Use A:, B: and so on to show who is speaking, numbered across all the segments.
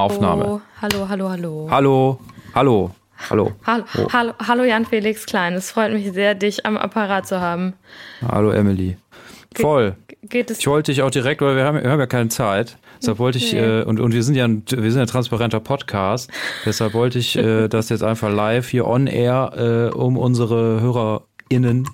A: Aufnahme.
B: Oh, hallo, hallo, hallo.
A: Hallo, hallo, hallo.
B: Hallo,
A: Oh.
B: hallo, hallo Jan Felix Klein. Es freut mich sehr, dich am Apparat zu haben.
A: Hallo Emily. Voll.
B: Geht es
A: Ich wollte dich auch direkt, weil wir haben, wir haben ja keine Zeit. Deshalb wollte ich,
B: Nee.
A: äh, und, und wir sind ja ein, wir sind ein transparenter Podcast. Deshalb wollte ich äh, das jetzt einfach live hier on air, äh, um unsere HörerInnen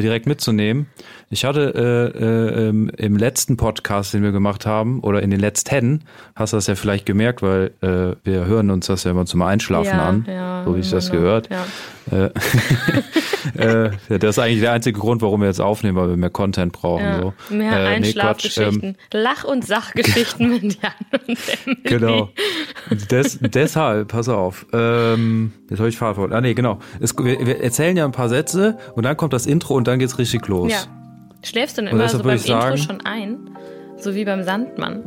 A: direkt mitzunehmen. Ich hatte äh, äh, im, im letzten Podcast, den wir gemacht haben, oder in den letzten, hast du das ja vielleicht gemerkt, weil äh, wir hören uns das ja immer zum Einschlafen
B: ja,
A: an,
B: ja,
A: so wie ich das
B: genau.
A: gehört.
B: Ja.
A: Äh, das ist eigentlich der einzige Grund, warum wir jetzt aufnehmen, weil wir mehr Content brauchen.
B: Ja.
A: So.
B: Mehr
A: Äh, nee, Quatsch, ähm,
B: Einschlafgeschichten. Lach- und Sachgeschichten mit Jan und Emily.
A: Genau. Des, deshalb, pass auf. Ähm, jetzt habe ich Fahrrad. Ah nee, genau. Es, wir, wir erzählen ja ein paar Sätze und dann kommt das Intro und dann geht's richtig los.
B: Ja. Schläfst du denn immer so beim
A: ich
B: Intro
A: sagen-
B: schon ein? So wie beim Sandmann.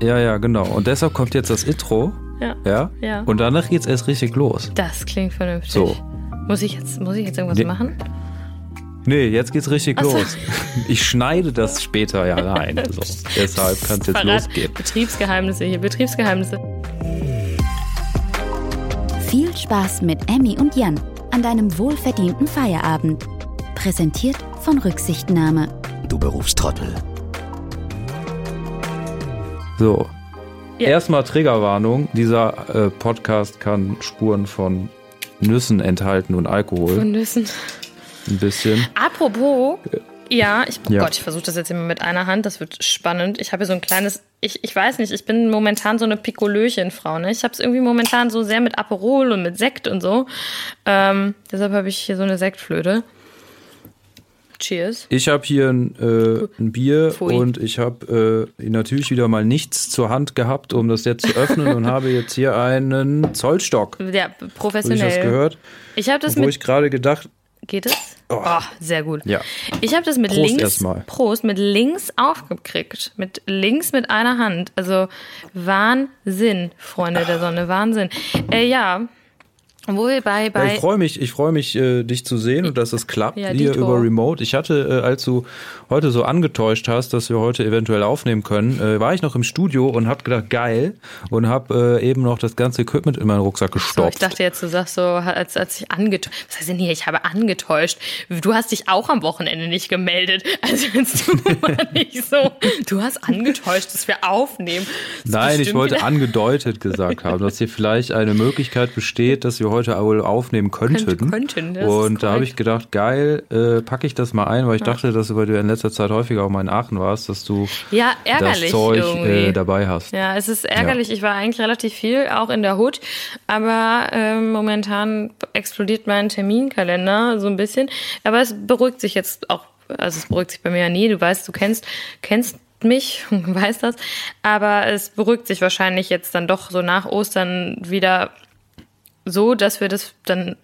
A: Ja, ja, genau. Und deshalb kommt jetzt das Intro.
B: Ja.
A: Ja.
B: Ja.
A: Und danach geht's erst richtig los.
B: Das klingt vernünftig.
A: So.
B: Muss ich jetzt, muss ich jetzt irgendwas
A: Nee.
B: machen?
A: Nee, jetzt geht's richtig
B: Ach so.
A: los. Ich schneide das später ja rein. So. Deshalb kann es jetzt
B: Verrat-
A: losgehen.
B: Betriebsgeheimnisse hier, Betriebsgeheimnisse.
C: Viel Spaß mit Emmy und Jan an deinem wohlverdienten Feierabend. Präsentiert von Rücksichtnahme.
D: Du Berufstrottel.
A: So.
B: Ja.
A: Erstmal Triggerwarnung. Dieser äh, Podcast kann Spuren von Nüssen enthalten und Alkohol.
B: Von Nüssen.
A: Ein bisschen.
B: Apropos, ja, ich, oh
A: Ja.
B: Gott, ich versuche das jetzt immer mit einer Hand, das wird spannend. Ich habe hier so ein kleines, ich, ich weiß nicht, ich bin momentan so eine Pikolöchen-Frau, ne? Ich habe es irgendwie momentan so sehr mit Aperol und mit Sekt und so. Ähm, deshalb habe ich hier so eine Sektflöte. Cheers.
A: Ich habe hier ein, äh, ein Bier
B: Pfui.
A: und ich habe äh, natürlich wieder mal nichts zur Hand gehabt, um das jetzt zu öffnen und habe jetzt hier einen Zollstock.
B: Ja,
A: Habe ich das
B: professionell.
A: gehört?
B: Ich habe das
A: Wo
B: mit.
A: ich gerade gedacht,
B: Geht es?
A: Oh.
B: Oh, sehr gut.
A: Ja.
B: Ich habe das mit
A: Prost
B: links.
A: erstmal.
B: Prost, mit links aufgekriegt. Mit links mit einer Hand. Also Wahnsinn, Freunde der Sonne, Wahnsinn. Äh, ja. Wo wir bei,
A: Ja,
B: bei
A: ich freue mich, ich freue mich, äh, dich zu sehen und dass es klappt
B: Ja,
A: hier über Remote. Ich hatte, äh, als du heute so angetäuscht hast, dass wir heute eventuell aufnehmen können, äh, war ich noch im Studio und habe gedacht, geil, und habe äh, eben noch das ganze Equipment in meinen Rucksack
B: So,
A: gestopft.
B: ich dachte jetzt, du sagst so, als, als ich angetäuscht. Was heißt denn hier? Ich habe angetäuscht. Du hast dich auch am Wochenende nicht gemeldet. Also jetzt tu mal nicht so. Du hast angetäuscht, dass wir aufnehmen. Das
A: Nein, ich wollte
B: wieder-
A: angedeutet gesagt haben, dass hier vielleicht eine Möglichkeit besteht, dass wir heute wohl aufnehmen könnten.
B: Könnte- könnten,
A: und da habe ich gedacht, geil, äh, packe ich das mal ein, weil ich dachte, dass du, weil du in letzter Zeit häufiger auch mal in Aachen warst, dass du
B: Ja, ärgerlich
A: das Zeug äh, dabei hast.
B: Ja, es ist ärgerlich. Ich war eigentlich relativ viel, auch in der Hut. Aber ähm, momentan explodiert mein Terminkalender so ein bisschen. Aber es beruhigt sich jetzt auch. Also es beruhigt sich bei mir ja nie. Du weißt, du kennst, kennst mich weißt das. Aber es beruhigt sich wahrscheinlich jetzt dann doch so nach Ostern wieder so, dass wir das dann.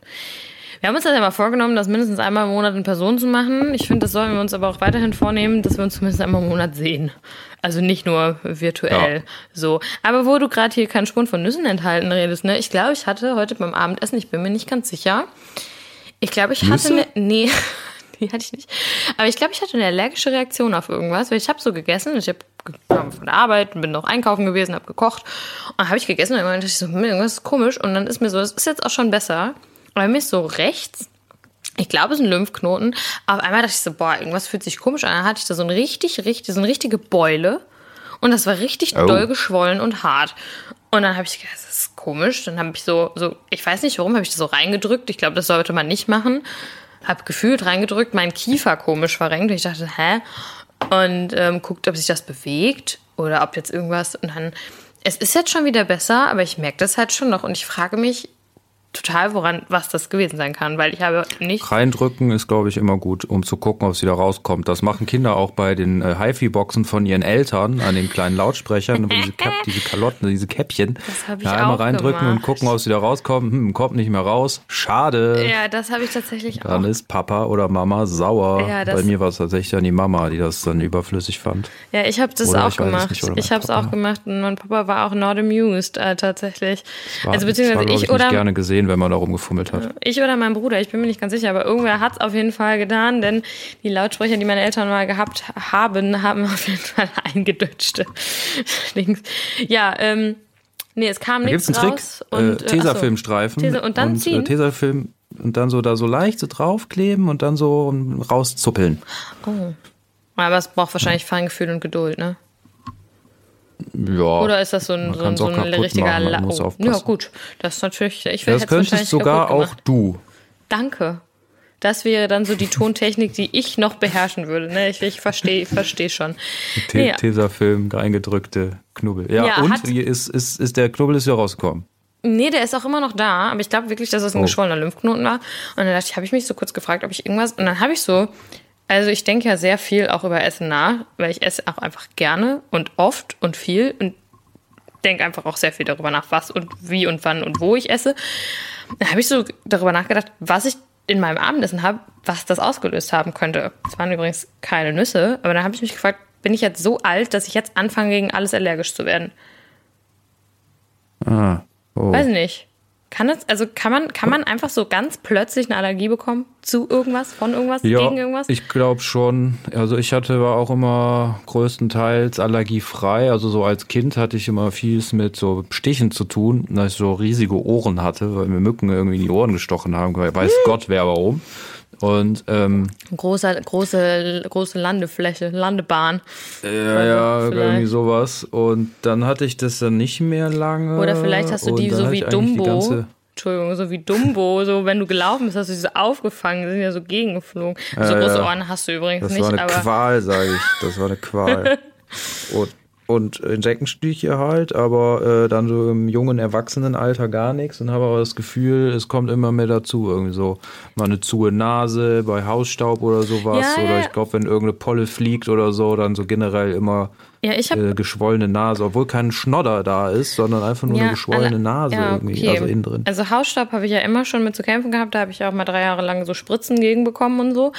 B: Wir haben uns das ja mal vorgenommen, das mindestens einmal im Monat in Person zu machen. Ich finde, das sollten wir uns aber auch weiterhin vornehmen, dass wir uns zumindest einmal im Monat sehen. Also nicht nur virtuell.
A: Ja.
B: So. Aber wo du gerade hier keinen Spuren von Nüssen enthalten redest, ne? Ich glaube, ich hatte heute beim Abendessen, ich bin mir nicht ganz sicher. Ich glaube, ich
A: Nüsse?
B: hatte eine. Nee, die hatte ich nicht. Aber ich glaube, ich hatte eine allergische Reaktion auf irgendwas, weil ich habe so gegessen, ich habe von der Arbeit, bin noch einkaufen gewesen, habe gekocht und dann habe ich gegessen und dann dachte ich so, hm, irgendwas ist komisch und dann ist mir so, es ist jetzt auch schon besser, aber mir ist so rechts, ich glaube, es ist ein Lymphknoten, auf einmal dachte ich so, boah, irgendwas fühlt sich komisch an, dann hatte ich da so ein richtig, richtig, so eine richtige Beule und das war richtig
A: Oh.
B: doll geschwollen und hart. Und dann habe ich gedacht, das ist komisch. Dann habe ich so, so, ich weiß nicht warum, habe ich das so reingedrückt. Ich glaube, das sollte man nicht machen. Hab gefühlt reingedrückt, mein Kiefer komisch verrenkt. Und ich dachte, hä? Und ähm, guckt, ob sich das bewegt oder ob jetzt irgendwas. Und dann, es ist jetzt schon wieder besser, aber ich merke das halt schon noch. Und ich frage mich total, woran, was das gewesen sein kann, weil ich habe nicht.
A: Reindrücken ist, glaube ich, immer gut, um zu gucken, ob es wieder rauskommt. Das machen Kinder auch bei den äh, HiFi-Boxen von ihren Eltern an den kleinen Lautsprechern, diese, Kap diese Kalotten, diese Käppchen.
B: Das hab ich
A: da einmal
B: auch
A: reindrücken und
B: gemacht.
A: gucken, ob es wieder rauskommt. Hm, kommt nicht mehr raus. Schade.
B: Ja, das habe ich tatsächlich
A: Dann
B: auch.
A: ist Papa oder Mama sauer.
B: Ja,
A: Bei mir war es tatsächlich dann die Mama, die das dann überflüssig fand.
B: Ja, ich habe das
A: Oder
B: auch gemacht.
A: nicht,
B: ich habe es auch gemacht und mein Papa war auch not amused äh, tatsächlich.
A: War,
B: also beziehungsweise
A: war,
B: ich
A: ich,
B: oder
A: gerne gesehen, wenn man da rumgefummelt hat.
B: ich oder mein Bruder, ich bin mir nicht ganz sicher, aber irgendwer hat es auf jeden Fall getan, denn die Lautsprecher, die meine Eltern mal gehabt haben, haben auf jeden Fall eingedutschte. Links. Ja, ähm, Nee, es kam
A: Da gibt's
B: nichts
A: einen Trick,
B: raus.
A: äh,
B: Und, äh,
A: Tesafilmstreifen.
B: Tesa- und dann ziehen?
A: Äh, Tesafilm und dann so da so leicht so draufkleben und dann so rauszuppeln.
B: Oh. Aber es braucht wahrscheinlich Feingefühl und Geduld, ne?
A: Ja.
B: Oder ist das so ein, so ein, so ein richtiger
A: machen, man
B: La
A: muss
B: oh.
A: aufpassen.
B: Ja, gut. Das ist natürlich. Ich
A: das
B: hätte es
A: könntest sogar auch du.
B: Danke. Das wäre dann so die Tontechnik, die ich noch beherrschen würde. Ne? Ich, ich verstehe versteh schon.
A: Te
B: Nee,
A: Tesafilm, eingedrückte Knubbel. Ja,
B: Ja,
A: und ist, ist, ist der Knubbel ist ja rausgekommen.
B: Nee, der ist auch immer noch da, aber ich glaube wirklich, dass es ein
A: Oh.
B: geschwollener Lymphknoten war. Und dann dachte ich, habe ich mich so kurz gefragt, ob ich irgendwas. Und dann habe ich so, also ich denke ja sehr viel auch über Essen nach, weil ich esse auch einfach gerne und oft und viel und denke einfach auch sehr viel darüber nach, was und wie und wann und wo ich esse. Dann habe ich so darüber nachgedacht, was ich in meinem Abendessen habe, was das ausgelöst haben könnte. Es waren übrigens keine Nüsse, aber dann habe ich mich gefragt, bin ich jetzt so alt, dass ich jetzt anfange, gegen alles allergisch zu werden?
A: Ah. Oh.
B: Weiß nicht. Kann das, also kann man, kann man einfach so ganz plötzlich eine Allergie bekommen? Zu irgendwas, von irgendwas,
A: Ja,
B: gegen irgendwas?
A: ich glaube schon. Also ich hatte war auch immer größtenteils allergiefrei. Also so als Kind hatte ich immer vieles mit so Stichen zu tun, dass ich so riesige Ohren hatte, weil mir Mücken irgendwie in die Ohren gestochen haben. Weiß Gott wer warum. Und ähm,
B: Große, große, große Landefläche, Landebahn.
A: ja, ja,
B: vielleicht.
A: irgendwie sowas. Und dann hatte ich das dann nicht mehr lange.
B: Oder vielleicht hast du die so wie Dumbo. Entschuldigung, so wie Dumbo, so wenn du gelaufen bist, hast du diese aufgefangen, die sind ja so gegengeflogen. so
A: Ja,
B: große
A: ja.
B: Ohren hast du übrigens
A: Das
B: nicht,
A: war eine Qual, sage ich. Das war eine Qual. und, und Insektenstiche halt, aber äh, dann so im jungen Erwachsenenalter gar nichts und habe aber das Gefühl, es kommt immer mehr dazu. Irgendwie so mal eine zuhe Nase bei Hausstaub oder sowas.
B: Ja,
A: oder
B: ja.
A: ich glaube, wenn irgendeine Polle fliegt oder so, dann so generell immer
B: ja, ich habe
A: äh, geschwollene Nase, obwohl kein Schnodder da ist, sondern einfach nur eine geschwollene
B: alle-
A: Nase
B: ja,
A: irgendwie,
B: okay.
A: also innen drin.
B: Also Hausstaub habe ich ja immer schon mit zu kämpfen gehabt. Da habe ich auch mal drei Jahre lang so Spritzen gegen bekommen und so.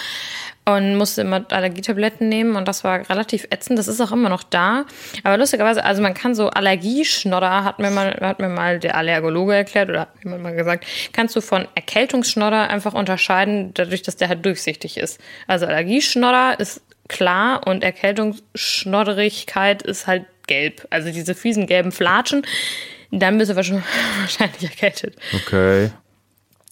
B: Und musste immer Allergietabletten nehmen und das war relativ ätzend. Das ist auch immer noch da. Aber lustigerweise, also man kann so Allergieschnodder, hat mir mal, hat mir mal der Allergologe erklärt oder hat mir mal gesagt, kannst du von Erkältungsschnodder einfach unterscheiden, dadurch, dass der halt durchsichtig ist. Also Allergieschnodder ist klar und Erkältungsschnodderigkeit ist halt gelb. Also diese fiesen gelben Flatschen, dann bist du wahrscheinlich wahrscheinlich erkältet.
A: Okay.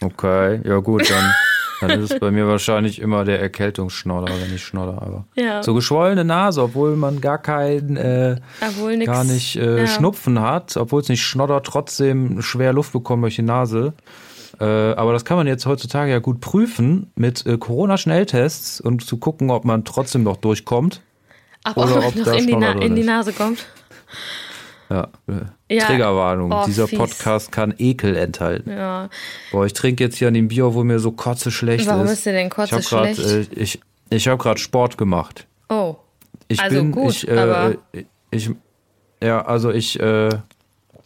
A: Okay. Ja gut, dann, dann ist es bei mir wahrscheinlich immer der Erkältungsschnodder, wenn ich schnodder. Aber
B: Ja.
A: so geschwollene Nase, obwohl man gar keinen, äh,
B: nix,
A: gar nicht äh,
B: ja.
A: Schnupfen hat, obwohl es nicht schnoddert, trotzdem schwer Luft bekommen durch die Nase. Äh, aber das kann man jetzt heutzutage ja gut prüfen mit äh, Corona-Schnelltests und zu gucken, ob man trotzdem noch durchkommt.
B: Aber
A: Oder
B: auch
A: ob
B: noch in die, in die. Nase kommt.
A: Ja. Äh,
B: Ja.
A: Triggerwarnung.
B: Oh,
A: Dieser
B: fies.
A: Podcast kann Ekel enthalten.
B: Ja.
A: Boah, ich trinke jetzt hier an dem Bier, obwohl mir so kotze schlecht
B: Warum
A: ist.
B: ist dir denn kotze
A: ich hab grad,
B: schlecht?
A: Äh, ich ich habe gerade Sport gemacht.
B: Oh.
A: Ich
B: Also
A: bin,
B: gut,
A: ich, äh,
B: aber-
A: ich, ja, also ich, äh, äh,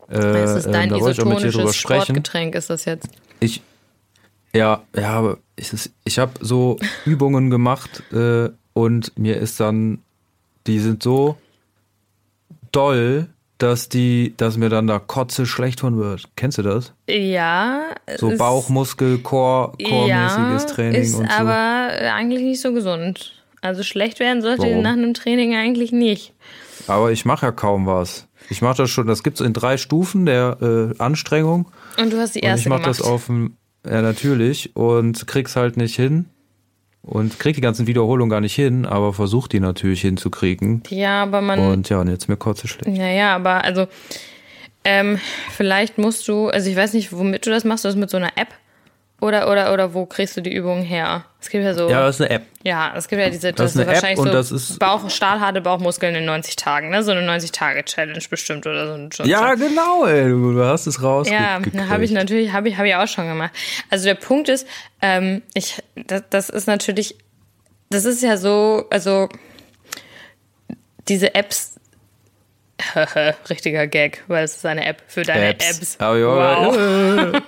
B: Das ist dein
A: mit dir drüber
B: isotonisches. Sportgetränk, ist das jetzt.
A: Ich, ja, ja, aber ich, ich habe so Übungen gemacht äh, und mir ist dann, die sind so doll, dass die, dass mir dann da Kotze schlecht von wird. Kennst du das?
B: Ja.
A: So
B: ist-
A: Bauchmuskel, Core, Core-mäßiges
B: ja,
A: Training
B: ist
A: und so.
B: aber eigentlich nicht so gesund. Also schlecht werden sollte
A: Warum?
B: nach einem Training eigentlich nicht.
A: Aber ich mache ja kaum was. Ich mache das schon, das gibt's in drei Stufen der äh, Anstrengung.
B: Und du hast die
A: Und
B: erste
A: ich mache das auf dem, ja natürlich, und krieg's halt nicht hin. Und krieg die ganzen Wiederholungen gar nicht hin, aber versuch die natürlich hinzukriegen.
B: ja, aber man.
A: Und ja, und jetzt mir kotze schlecht.
B: Naja, aber also ähm, vielleicht musst du, also ich weiß nicht, womit du das machst, du das mit so einer App oder oder oder wo kriegst du die Übungen her? Es gibt ja so,
A: Ja, das ist eine App.
B: ja, es gibt ja diese,
A: Das ist
B: das,
A: eine
B: ist wahrscheinlich
A: App und
B: so
A: das ist-
B: Bauch, stahlharte Bauchmuskeln in 90 Tagen, ne? So eine 90 Tage Challenge bestimmt oder so. ein
A: Ja, genau, ey, du, hast es raus.
B: Ja, habe ich natürlich, habe ich, habe ich auch schon gemacht. Also der Punkt ist, ähm, ich, das, das ist natürlich, das ist ja so, also diese Apps, richtiger Gag, weil es ist eine App für deine
A: Apps.
B: Apps.
A: Ja,
B: wow.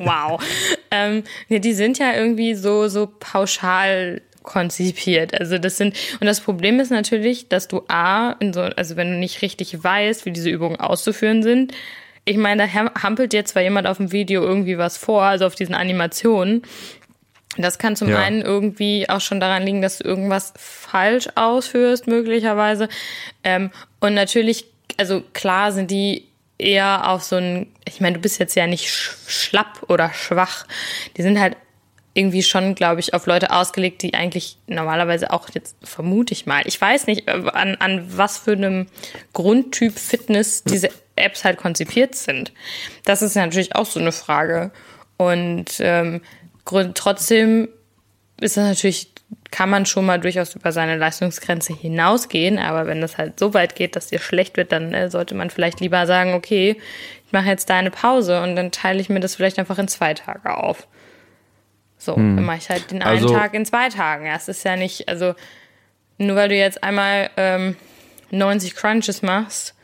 B: wow. Ähm, ja, die sind ja irgendwie so, so pauschal konzipiert. Also das sind, und das Problem ist natürlich, dass du A, in so, also wenn du nicht richtig weißt, wie diese Übungen auszuführen sind, ich meine, da ham- hampelt dir zwar jemand auf dem Video irgendwie was vor, also auf diesen Animationen. Das kann zum
A: Ja.
B: einen irgendwie auch schon daran liegen, dass du irgendwas falsch ausführst, möglicherweise. Ähm, und natürlich, also klar sind die eher auf so ein, ich meine, du bist jetzt ja nicht schlapp oder schwach. Die sind halt irgendwie schon, glaube ich, auf Leute ausgelegt, die eigentlich normalerweise auch jetzt vermute ich mal. Ich weiß nicht, äh, an, an was für einem Grundtyp Fitness diese Apps halt konzipiert sind. Das ist natürlich auch so eine Frage. Und ähm, trotzdem ist das natürlich, kann man schon mal durchaus über seine Leistungsgrenze hinausgehen, aber wenn das halt so weit geht, dass dir schlecht wird, dann äh, sollte man vielleicht lieber sagen, okay, ich mache jetzt da eine Pause und dann teile ich mir das vielleicht einfach in zwei Tage auf. So, hm. dann mache ich halt den einen also, Tag in zwei Tagen. Ja, es ist ja nicht, also nur weil du jetzt einmal ähm, 90 Crunches machst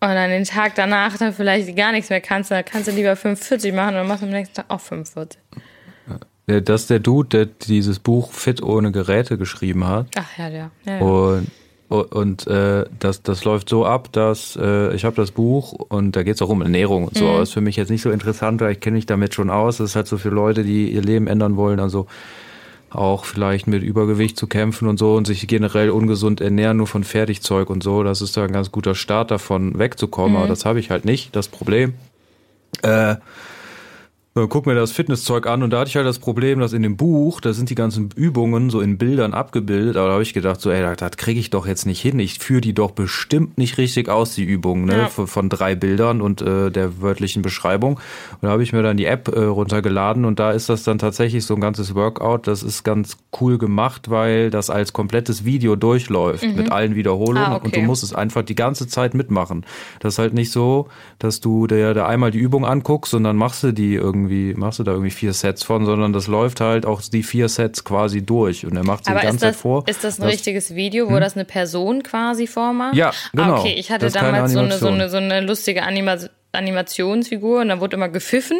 B: und dann den Tag danach dann vielleicht gar nichts mehr kannst, dann kannst du lieber 45 machen und dann machst du am nächsten Tag auch 45.
A: Das ist der Dude, der dieses Buch Fit ohne Geräte geschrieben hat.
B: Ach ja, der. Ja, ja.
A: Und und äh, das, das läuft so ab, dass äh, ich habe das Buch und da geht es auch um Ernährung und so. Mhm. Aber ist für mich jetzt nicht so interessant, weil ich kenne mich damit schon aus. Das ist halt so für Leute, die ihr Leben ändern wollen, also auch vielleicht mit Übergewicht zu kämpfen und so und sich generell ungesund ernähren, nur von Fertigzeug und so. Das ist da ein ganz guter Start davon wegzukommen. Mhm. Aber das habe ich halt nicht, das Problem. Äh, guck mir das Fitnesszeug an und da hatte ich halt das Problem, dass in dem Buch, da sind die ganzen Übungen so in Bildern abgebildet, aber da habe ich gedacht, so, ey, das, das kriege ich doch jetzt nicht hin. Ich führe die doch bestimmt nicht richtig aus, die Übungen, ne? Ja. Von, von, drei Bildern und äh, der wörtlichen Beschreibung. Und da habe ich mir dann die App äh, runtergeladen und da ist das dann tatsächlich so ein ganzes Workout. Das ist ganz cool gemacht, weil das als komplettes Video durchläuft mhm. mit allen Wiederholungen ah, okay. und du musst es einfach die ganze Zeit mitmachen. Das ist halt nicht so, dass du dir da einmal die Übung anguckst und dann machst du die irgendwie irgendwie, machst du da irgendwie vier Sets von, sondern das läuft halt auch die vier Sets quasi durch und er macht sie die ganze
B: das,
A: Zeit vor.
B: Ist das ein richtiges Video, wo hm? das eine Person quasi vormacht?
A: Ja, genau.
B: Ah, okay, ich hatte damals so eine, so, eine, so eine lustige Anima Animationsfigur und dann wurde immer gepfiffen.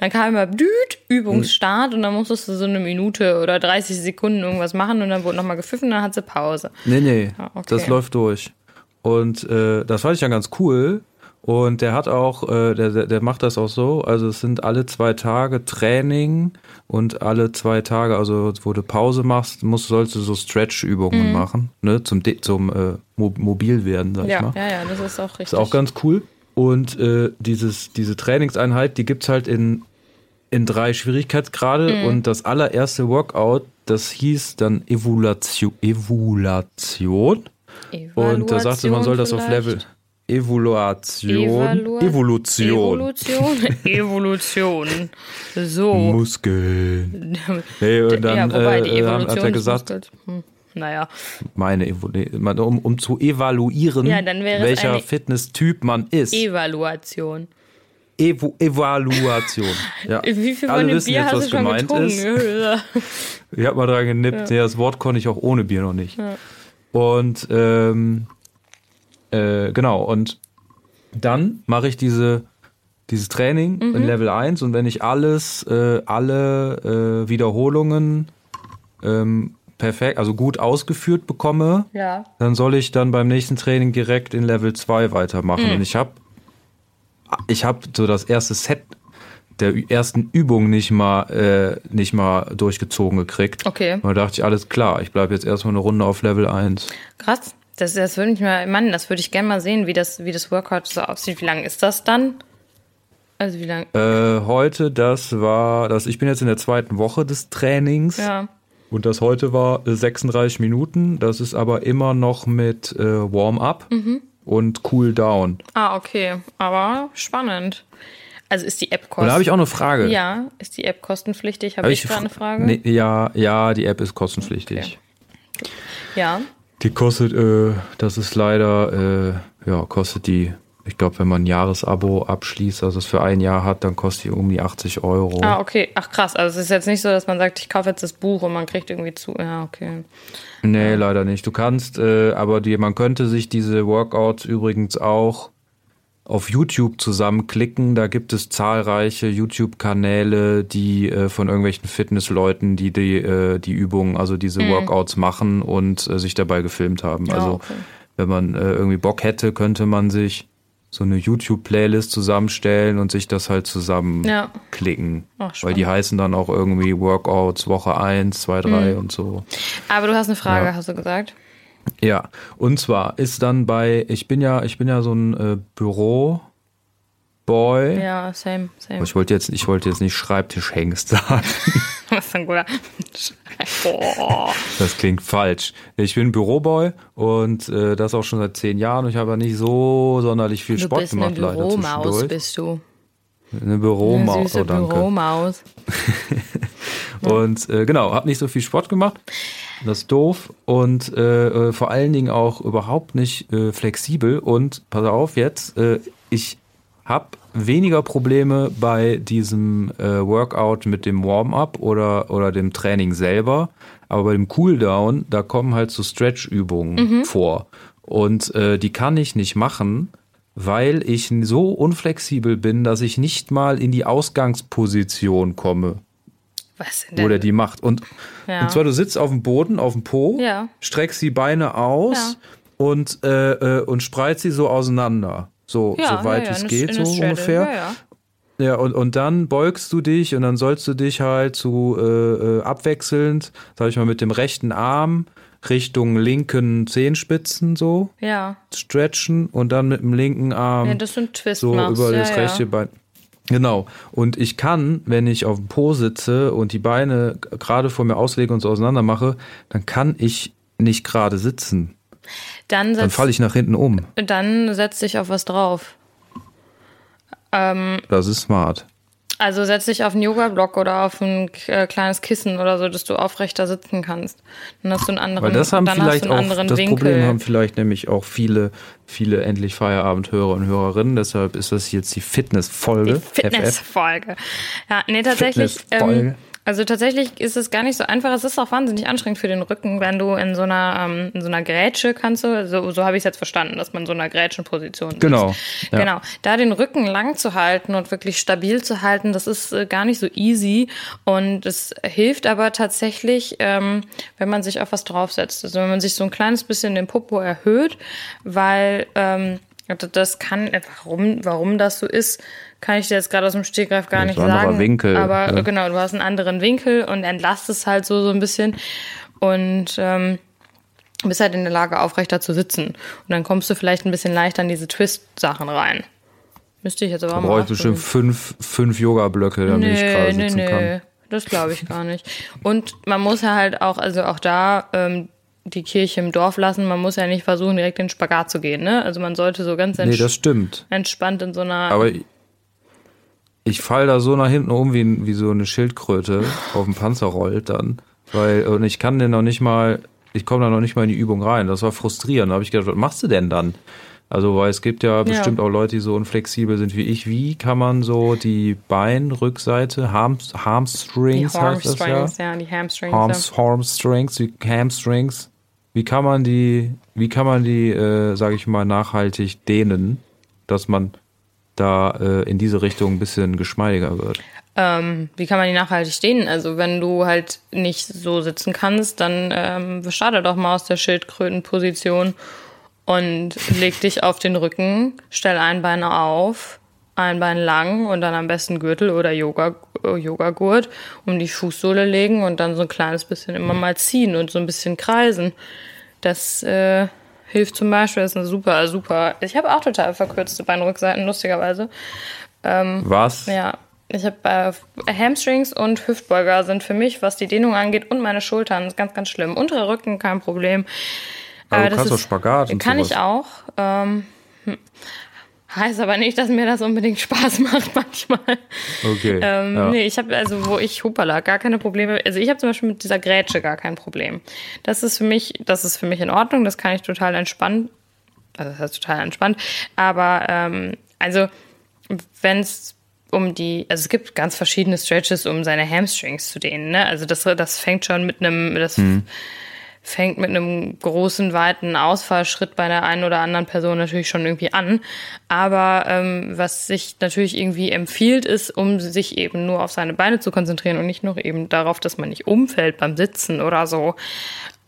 B: Dann kam immer Düt, Übungsstart und dann musstest du so eine Minute oder 30 Sekunden irgendwas machen und dann wurde nochmal gepfiffen und dann hat sie Pause.
A: Nee, nee, ah, okay. das läuft durch. Und äh, das fand ich ja ganz cool, und der hat auch, äh, der, der macht das auch so. Also es sind alle zwei Tage Training und alle zwei Tage, also wo du Pause machst, musst, sollst du so Stretch-Übungen mhm. machen, ne, zum, zum äh, mobil werden, sag
B: ja,
A: ich mal.
B: Ja, ja, das ist auch richtig.
A: Ist auch ganz cool. Und äh, dieses, diese Trainingseinheit, die gibt's halt in, in drei Schwierigkeitsgrade. Mhm. Und das allererste Workout, das hieß dann Evaluation. Evaluation. Und da sagte man soll das auf Level Evaluation. Evolution.
B: Evolution. Evolution. So.
A: Muskeln. Nee, und dann ja, wobei die Evolution äh, hat er gesagt,
B: hm, naja.
A: Meine um, um zu evaluieren, ja, welcher Fitnesstyp man ist.
B: Evaluation.
A: Evo Evaluation. Ja.
B: Wie viel Alle wissen Bier jetzt, was gemeint ist.
A: ich habe mal dran genippt. Ja. ja. das Wort konnte ich auch ohne Bier noch nicht. Ja. Und ähm, äh, genau, und dann mache ich diese, dieses Training mhm. in Level 1 und wenn ich alles, äh, alle äh, Wiederholungen ähm, perfekt, also gut ausgeführt bekomme,
B: ja.
A: dann soll ich dann beim nächsten Training direkt in Level 2 weitermachen. Mhm. Und ich habe ich hab so das erste Set der ersten Übung nicht mal äh, nicht mal durchgezogen gekriegt.
B: Okay. Und
A: da dachte ich, alles klar, ich bleibe jetzt erstmal eine Runde auf Level 1.
B: Krass. Das, das würde ich mal, Mann, das würde ich gerne mal sehen, wie das, wie das Workout so aussieht. Wie lang ist das dann? Also wie lang?
A: Äh, heute, das war, das, ich bin jetzt in der zweiten Woche des Trainings.
B: Ja.
A: Und das heute war 36 Minuten. Das ist aber immer noch mit äh, Warm-up mhm. und Cool Down.
B: Ah, okay. Aber spannend. Also ist die App kostenpflichtig?
A: Da habe ich auch eine Frage.
B: Ja, ist die App kostenpflichtig? Habe hab ich, ich gerade eine Frage?
A: Nee, ja, ja, die App ist kostenpflichtig.
B: Okay. Ja.
A: Die kostet, äh, das ist leider, äh, ja, kostet die, ich glaube, wenn man ein Jahresabo abschließt, also es für ein Jahr hat, dann kostet die um die 80 Euro.
B: Ah, okay. Ach krass. Also es ist jetzt nicht so, dass man sagt, ich kaufe jetzt das Buch und man kriegt irgendwie zu. Ja, okay.
A: Nee, leider nicht. Du kannst, äh, aber die, man könnte sich diese Workouts übrigens auch auf YouTube zusammenklicken. Da gibt es zahlreiche YouTube-Kanäle, die äh, von irgendwelchen Fitnessleuten, die die, äh, die Übungen, also diese mhm. Workouts machen und äh, sich dabei gefilmt haben. Ja, also okay. wenn man äh, irgendwie Bock hätte, könnte man sich so eine YouTube-Playlist zusammenstellen und sich das halt zusammenklicken. Ja. Weil die heißen dann auch irgendwie Workouts Woche 1, 2, 3 mhm. und so.
B: Aber du hast eine Frage, ja. hast du gesagt?
A: Ja, und zwar ist dann bei, ich bin ja, ich bin ja so ein äh, Büro, Boy.
B: Ja, same, same.
A: Ich wollte jetzt, ich wollte jetzt nicht Schreibtischhengst sagen.
B: Was ist ein guter? Boah.
A: Das klingt falsch. Ich bin Büroboy und äh, das auch schon seit zehn Jahren. Und ich habe ja nicht so sonderlich viel
B: Du
A: Sport
B: bist eine
A: gemacht, leider
B: Büromaus, bist du.
A: Eine
B: Eine
A: Büromaus,
B: süße
A: oh danke.
B: Büromaus.
A: Und äh, genau, habe nicht so viel Sport gemacht. Das ist doof und äh, äh, vor allen Dingen auch überhaupt nicht äh, flexibel. Und pass auf jetzt, äh, ich habe weniger Probleme bei diesem äh, Workout mit dem Warm-up oder, oder dem Training selber. Aber bei dem Cooldown, da kommen halt so Stretch-Übungen vor. Und äh, die kann ich nicht machen, weil ich so unflexibel bin, dass ich nicht mal in die Ausgangsposition komme
B: Was denn?
A: wo der die macht. Und,
B: Ja.
A: und zwar, du sitzt auf dem Boden, auf dem Po,
B: Ja.
A: streckst die Beine aus und, äh, äh, und spreizt sie so auseinander. So,
B: ja,
A: so weit
B: ja, ja,
A: es geht, so ungefähr.
B: Ja, ja.
A: Ja, und, und dann beugst du dich und dann sollst du dich halt zu äh, äh, abwechselnd, sag ich mal, mit dem rechten Arm Richtung linken Zehenspitzen so
B: Ja.
A: stretchen und dann mit dem linken Arm
B: ja, dass du einen Twist
A: so
B: machst.
A: über
B: ja,
A: das
B: ja.
A: rechte Bein. Genau. Und ich kann, wenn ich auf dem Po sitze und die Beine gerade vor mir auslege und so auseinander mache, dann kann ich nicht gerade sitzen.
B: Dann
A: Dann falle ich nach hinten um.
B: dann setz dich auf was drauf.
A: Das ist smart.
B: Also setz dich auf einen Yoga-Block oder auf ein äh, kleines Kissen oder so, dass du aufrechter sitzen kannst. Dann hast du einen anderen,
A: Weil das haben
B: dann
A: vielleicht
B: hast du einen
A: auch,
B: anderen
A: das
B: Winkel.
A: Problem haben vielleicht nämlich auch viele, viele endlich Feierabendhörer und Hörerinnen. Deshalb ist das jetzt die Fitnessfolge.
B: Die Fitnessfolge. Ja, nee, tatsächlich.
A: Fitnessfolge.
B: Ähm, also tatsächlich ist es gar nicht so einfach. Es ist auch wahnsinnig anstrengend für den Rücken, wenn du in so einer ähm, in so einer Grätsche kannst du, so, so habe ich es jetzt verstanden, dass man in so einer Grätschenposition sitzt.
A: Genau, ja.
B: Genau. Da den Rücken lang zu halten und wirklich stabil zu halten, das ist äh, gar nicht so easy. Und es hilft aber tatsächlich, ähm, wenn man sich auf was draufsetzt. Also wenn man sich so ein kleines bisschen den Popo erhöht, weil ähm, das kann, warum, warum das so ist, kann ich dir jetzt gerade aus dem Stegreif gar
A: Das
B: nicht sagen.
A: Winkel,
B: aber
A: ne?
B: genau, du hast einen anderen Winkel und entlastest halt so, so ein bisschen und ähm, bist halt in der Lage, aufrechter zu sitzen. Und dann kommst du vielleicht ein bisschen leichter in diese Twist-Sachen rein. Müsste ich jetzt aber
A: Da
B: mal
A: brauche ich bestimmt fünf, fünf Yoga-Blöcke, damit ich gerade
B: Nee, nee,
A: sitzen
B: nee.
A: kann.
B: Das glaube ich gar nicht. Und man muss ja halt auch, also auch da ähm, die Kirche im Dorf lassen. Man muss ja nicht versuchen, direkt in den Spagat zu gehen. Ne? Also man sollte so ganz
A: Nee,
B: ents
A: das stimmt.
B: entspannt in so einer.
A: Aber ich, ich fall da so nach hinten um, wie, wie so eine Schildkröte auf dem Panzer rollt dann. Weil, und ich kann den noch nicht mal, ich komme da noch nicht mal in die Übung rein. Das war frustrierend. Da habe ich gedacht, was machst du denn dann? Also, weil es gibt ja bestimmt auch Leute, die so unflexibel sind wie ich. Wie kann man so die Beinrückseite, Harms,
B: die
A: Hamstrings heißt das ja?
B: Hamstrings, ja, die Hamstrings.
A: Arms, Hamstrings, wie Hamstrings. Wie kann man die, wie kann man die, äh, sage ich mal, nachhaltig dehnen, dass man da äh, in diese Richtung ein bisschen geschmeidiger wird?
B: Ähm, wie kann man die nachhaltig dehnen? Also wenn du halt nicht so sitzen kannst, dann ähm, starte doch mal aus der Schildkrötenposition und leg dich auf den Rücken, stell ein Bein auf, ein Bein lang und dann am besten Gürtel oder Yoga, äh, Yogagurt um die Fußsohle legen und dann so ein kleines bisschen immer mal ziehen und so ein bisschen kreisen. Das äh, hilft zum Beispiel, das ist eine super, super. Ich habe auch total verkürzte Beinrückseiten, lustigerweise.
A: Was?
B: Ja, ich habe äh, Hamstrings und Hüftbeuger sind für mich, was die Dehnung angeht und meine Schultern, ist ganz, ganz schlimm. Unterer Rücken kein Problem.
A: Aber
B: Äh,
A: du kannst doch Spagat und
B: Kann
A: sowas.
B: ich auch. Ähm, hm. heißt aber nicht, dass mir das unbedingt Spaß macht manchmal.
A: Okay.
B: Ähm,
A: ja.
B: Nee, ich habe also, wo ich Hupala, gar keine Probleme. Also ich habe zum Beispiel mit dieser Grätsche gar kein Problem. Das ist für mich, das ist für mich in Ordnung. Das kann ich total entspannt. Also das heißt total entspannt. Aber ähm, also wenn es um die, also es gibt ganz verschiedene Stretches, um seine Hamstrings zu dehnen. Ne? Also das, das fängt schon mit einem, das fängt mit einem großen, weiten Ausfallschritt bei der einen oder anderen Person natürlich schon irgendwie an. Aber ähm, was sich natürlich irgendwie empfiehlt, ist, um sich eben nur auf seine Beine zu konzentrieren und nicht nur eben darauf, dass man nicht umfällt beim Sitzen oder so,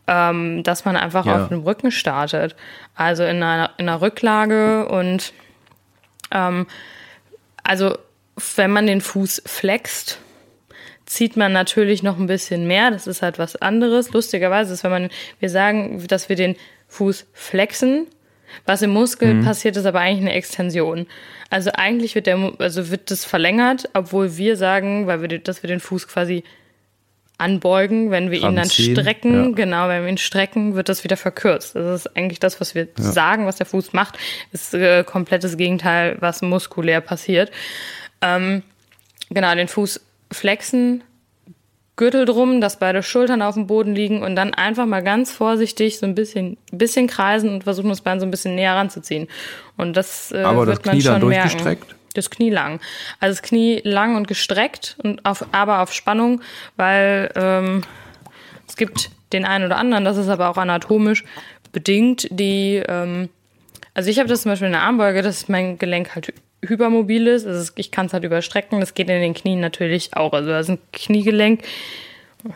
B: ähm, dass man einfach
A: Ja.
B: auf dem Rücken startet. Also in einer, in einer Rücklage und ähm, also wenn man den Fuß flext, zieht man natürlich noch ein bisschen mehr. Das ist halt was anderes. Lustigerweise ist, wenn man, wir sagen, dass wir den Fuß flexen, Was im Muskel mhm. passiert, ist aber eigentlich eine Extension. Also eigentlich wird der, also wird das verlängert, obwohl wir sagen, weil wir, dass wir den Fuß quasi anbeugen, wenn wir ihn dann strecken, ja. genau, wenn wir ihn strecken, wird das wieder verkürzt. Das ist eigentlich das, was wir ja. sagen, was der Fuß macht, ist äh, komplettes Gegenteil, was muskulär passiert. Ähm, genau, den Fuß flexen, Gürtel drum, dass beide Schultern auf dem Boden liegen und dann einfach mal ganz vorsichtig so ein bisschen, bisschen kreisen und versuchen, das Bein so ein bisschen näher ranzuziehen. Und das äh,
A: Aber
B: wird
A: das Knie
B: man schon
A: dann durchgestreckt?
B: Merken. Das Knie lang. Also das Knie lang und gestreckt und auf, aber auf Spannung, weil ähm, es gibt den einen oder anderen, das ist aber auch anatomisch bedingt, die, ähm, also ich habe das zum Beispiel in der Armbeuge, dass mein Gelenk halt hypermobil ist. Also ich kann es halt überstrecken. Das geht in den Knien natürlich auch. Also das ist ein Kniegelenk.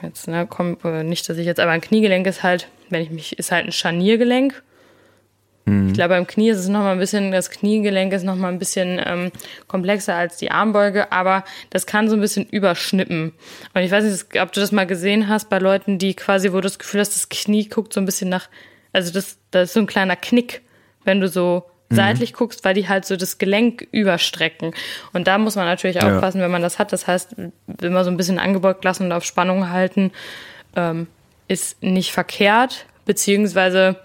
B: Jetzt, ne, komm, äh, nicht, dass ich jetzt, aber ein Kniegelenk ist halt, wenn ich mich, ist halt ein Scharniergelenk. Mhm. Ich glaube, beim Knie ist es nochmal ein bisschen, das Kniegelenk ist nochmal ein bisschen ähm, komplexer als die Armbeuge, aber das kann so ein bisschen überschnippen. Und ich weiß nicht, ob du das mal gesehen hast bei Leuten, die quasi, wo du das Gefühl hast, das Knie guckt so ein bisschen nach, also das, das ist so ein kleiner Knick, wenn du so Mhm. seitlich guckst, weil die halt so das Gelenk überstrecken. Und da muss man natürlich aufpassen, ja. wenn man das hat. Das heißt, immer so ein bisschen angebeugt lassen und auf Spannung halten, ähm, ist nicht verkehrt, beziehungsweise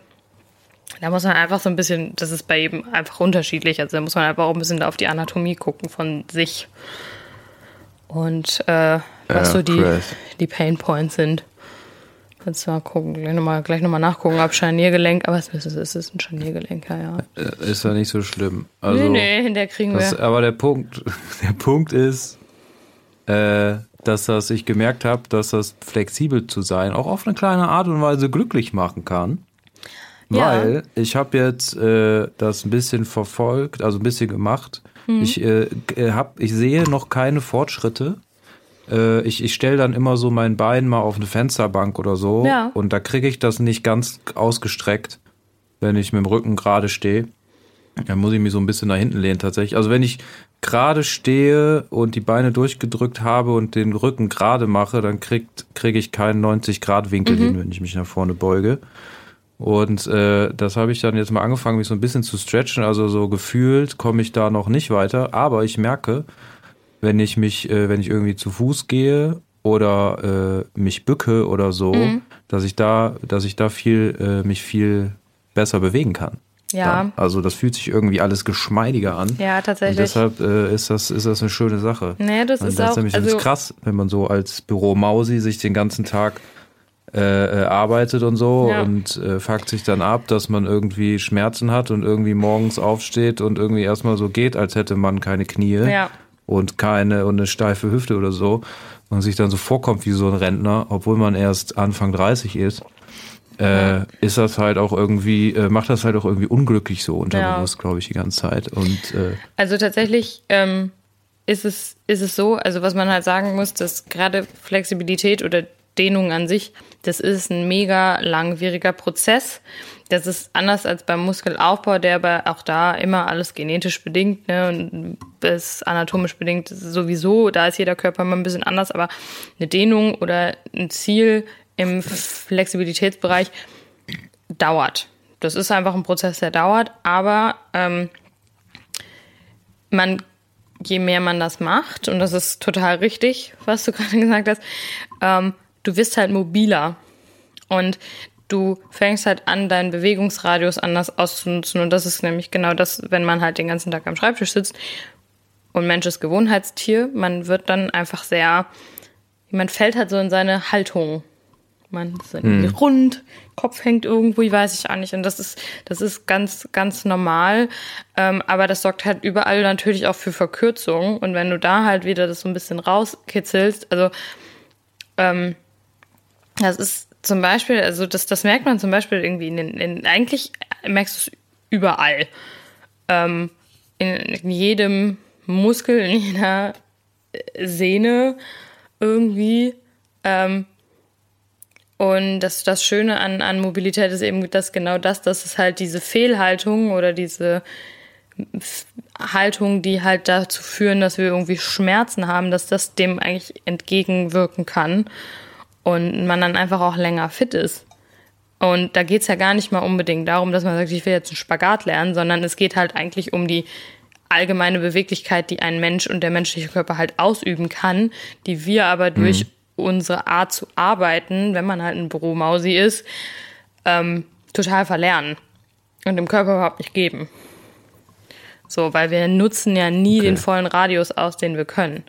B: da muss man einfach so ein bisschen, das ist bei jedem einfach unterschiedlich. Also da muss man einfach auch ein bisschen auf die Anatomie gucken von sich. Und äh, was ja, so die, die Pain Points sind. Kannst du mal gucken, gleich nochmal gleich noch mal nachgucken, ob Scharniergelenk, aber es ist, es ist ein Scharniergelenk, ja, ja.
A: Äh, ist ja nicht so schlimm. Also,
B: nee, nee, hinterher kriegen
A: das,
B: wir.
A: Aber der Punkt, der Punkt ist, äh, dass das, ich gemerkt habe, dass das flexibel zu sein auch auf eine kleine Art und Weise glücklich machen kann. Ja. Weil ich habe jetzt äh, das ein bisschen verfolgt, also ein bisschen gemacht. Mhm. Ich, äh, hab, ich sehe noch keine Fortschritte äh, ich, ich stelle dann immer so mein Bein mal auf eine Fensterbank oder so ja. und da kriege ich das nicht ganz ausgestreckt, wenn ich mit dem Rücken gerade stehe. Dann muss ich mich so ein bisschen nach hinten lehnen tatsächlich. Also wenn ich gerade stehe und die Beine durchgedrückt habe und den Rücken gerade mache, dann kriegt kriege ich keinen 90 Grad Winkel mhm. hin, wenn ich mich nach vorne beuge. Und äh, das habe ich dann jetzt mal angefangen, mich so ein bisschen zu stretchen. Also so gefühlt komme ich da noch nicht weiter. Aber ich merke, wenn ich mich, äh, wenn ich irgendwie zu Fuß gehe oder äh, mich bücke oder so, mhm. dass ich da, dass ich da viel, äh, mich viel besser bewegen kann. Ja. Dann. Also das fühlt sich irgendwie alles geschmeidiger an.
B: Ja, tatsächlich.
A: Und deshalb äh, ist das ist das eine schöne Sache.
B: Naja, das
A: Und
B: ist
A: das
B: auch
A: nämlich
B: also,
A: krass, wenn man so als Büromausi sich den ganzen Tag äh, äh, arbeitet und so ja. und äh, fuckt sich dann ab, dass man irgendwie Schmerzen hat und irgendwie morgens aufsteht und irgendwie erstmal so geht, als hätte man keine Knie. Ja und keine und eine steife Hüfte oder so und sich dann so vorkommt wie so ein Rentner, obwohl man erst Anfang 30 ist, äh, ist das halt auch irgendwie, äh, macht das halt auch irgendwie unglücklich so unterbewusst, ja. glaube ich, die ganze Zeit. Und äh,
B: also tatsächlich ähm, ist es ist es so, also was man halt sagen muss, dass gerade Flexibilität oder Dehnung an sich, das ist ein mega langwieriger Prozess. Das ist anders als beim Muskelaufbau, der aber auch da immer alles genetisch bedingt ne, und ist anatomisch bedingt sowieso. Da ist jeder Körper immer ein bisschen anders, aber eine Dehnung oder ein Ziel im Flexibilitätsbereich dauert. Das ist einfach ein Prozess, der dauert, aber ähm, man, je mehr man das macht, und das ist total richtig, was du gerade gesagt hast, ähm, du wirst halt mobiler. Und du fängst halt an, deinen Bewegungsradius anders auszunutzen. Und das ist nämlich genau das, wenn man halt den ganzen Tag am Schreibtisch sitzt und Mensch ist Gewohnheitstier, man wird dann einfach sehr, man fällt halt so in seine Haltung. Man ist irgendwie hm. rund, Kopf hängt irgendwo, ich weiß ich auch nicht. Und das ist, das ist ganz, ganz normal. Ähm, aber das sorgt halt überall natürlich auch für Verkürzung. Und wenn du da halt wieder das so ein bisschen rauskitzelst, also ähm, das ist zum Beispiel, also das, das merkt man zum Beispiel irgendwie in den, in, eigentlich merkst du es überall. Ähm, in, in jedem Muskel, in jeder Sehne irgendwie. Ähm, und das, das Schöne an, an Mobilität ist eben das genau das, dass es halt diese Fehlhaltung oder diese Haltung, die halt dazu führen, dass wir irgendwie Schmerzen haben, dass das dem eigentlich entgegenwirken kann und man dann einfach auch länger fit ist. Und da geht's ja gar nicht mal unbedingt darum, dass man sagt, ich will jetzt einen Spagat lernen, sondern es geht halt eigentlich um die allgemeine Beweglichkeit, die ein Mensch und der menschliche Körper halt ausüben kann, die wir aber durch unsere Art zu arbeiten, wenn man halt ein Büromausi ist, ähm, total verlernen und dem Körper überhaupt nicht geben. So, weil wir nutzen ja nie
A: Okay.
B: den vollen Radius aus, den wir können.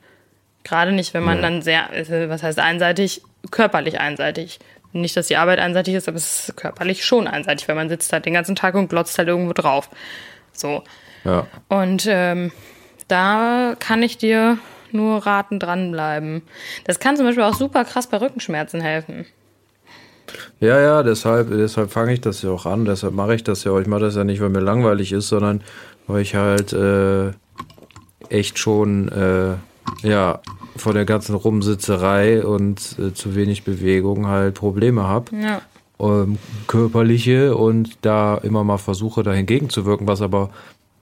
B: Gerade nicht, wenn man
A: Ja.
B: dann sehr, äh, was heißt einseitig, körperlich einseitig. Nicht, dass die Arbeit einseitig ist, aber es ist körperlich schon einseitig, weil man sitzt halt den ganzen Tag und glotzt halt irgendwo drauf. So.
A: Ja.
B: Und ähm, da kann ich dir nur raten, dranbleiben. Das kann zum Beispiel auch super krass bei Rückenschmerzen helfen.
A: Ja, ja, deshalb, deshalb fange ich das ja auch an, deshalb mache ich das ja auch. Ich mache das ja nicht, weil mir langweilig ist, sondern weil ich halt äh, echt schon äh, ja vor der ganzen Rumsitzerei und äh, zu wenig Bewegung halt Probleme habe.
B: Ja.
A: ähm, körperliche und da immer mal versuche, da entgegenzuwirken, was aber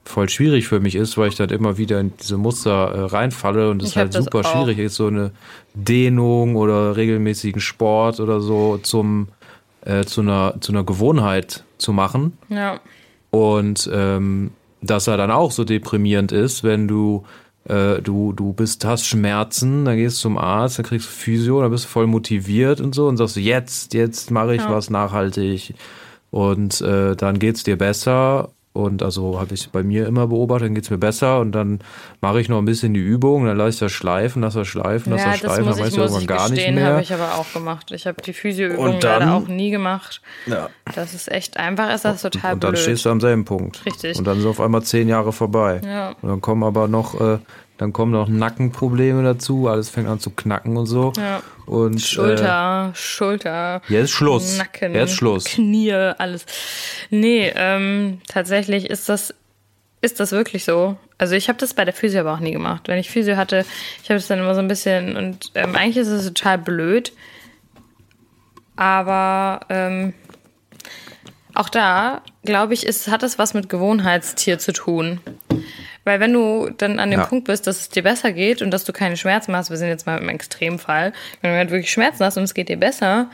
A: voll schwierig für mich ist, weil ich dann immer wieder in diese Muster äh, reinfalle und es halt super schwierig ist, so eine Dehnung oder regelmäßigen Sport oder so zum äh, zu einer zu einer Gewohnheit zu machen
B: Ja.
A: und ähm, dass er dann auch so deprimierend ist, wenn du äh, du du bist hast Schmerzen, dann gehst du zum Arzt, dann kriegst du Physio, dann bist du voll motiviert und so und sagst jetzt jetzt mache ich
B: Ja.
A: was nachhaltig und äh, dann geht's dir besser und also habe ich bei mir immer beobachtet, dann geht's mir besser und dann mache ich noch ein bisschen die Übung, dann lasse ich das schleifen, lasse das schleifen, lasse
B: Ja,
A: das schleifen, dann
B: ich,
A: du
B: muss
A: irgendwann
B: ich
A: gar nicht
B: gestehen, habe
A: mehr.
B: ich aber auch gemacht. Ich habe die Physioübung
A: Und dann-
B: leider auch nie gemacht.
A: Ja.
B: Das ist echt einfach, ist das total
A: und dann
B: blöd.
A: stehst du am selben Punkt.
B: Richtig.
A: Und dann ist auf einmal zehn Jahre vorbei.
B: Ja.
A: Und dann kommen aber noch, äh, dann kommen noch Nackenprobleme dazu, alles fängt an zu knacken und so.
B: Ja.
A: Und
B: Schulter, Schulter,
A: Äh, jetzt Schluss.
B: Nacken,
A: Jetzt Schluss.
B: Knie, alles. Nee, ähm, tatsächlich ist das, ist das wirklich so. Also ich habe das bei der Physio aber auch nie gemacht. Wenn ich Physio hatte, ich habe das dann immer so ein bisschen und ähm, eigentlich ist es total blöd. Aber ähm, auch da, glaube ich, ist, hat es was mit Gewohnheitstier zu tun. Weil wenn du dann an dem
A: Ja.
B: Punkt bist, dass es dir besser geht und dass du keine Schmerzen hast, wir sind jetzt mal im Extremfall, wenn du halt wirklich Schmerzen hast und es geht dir besser,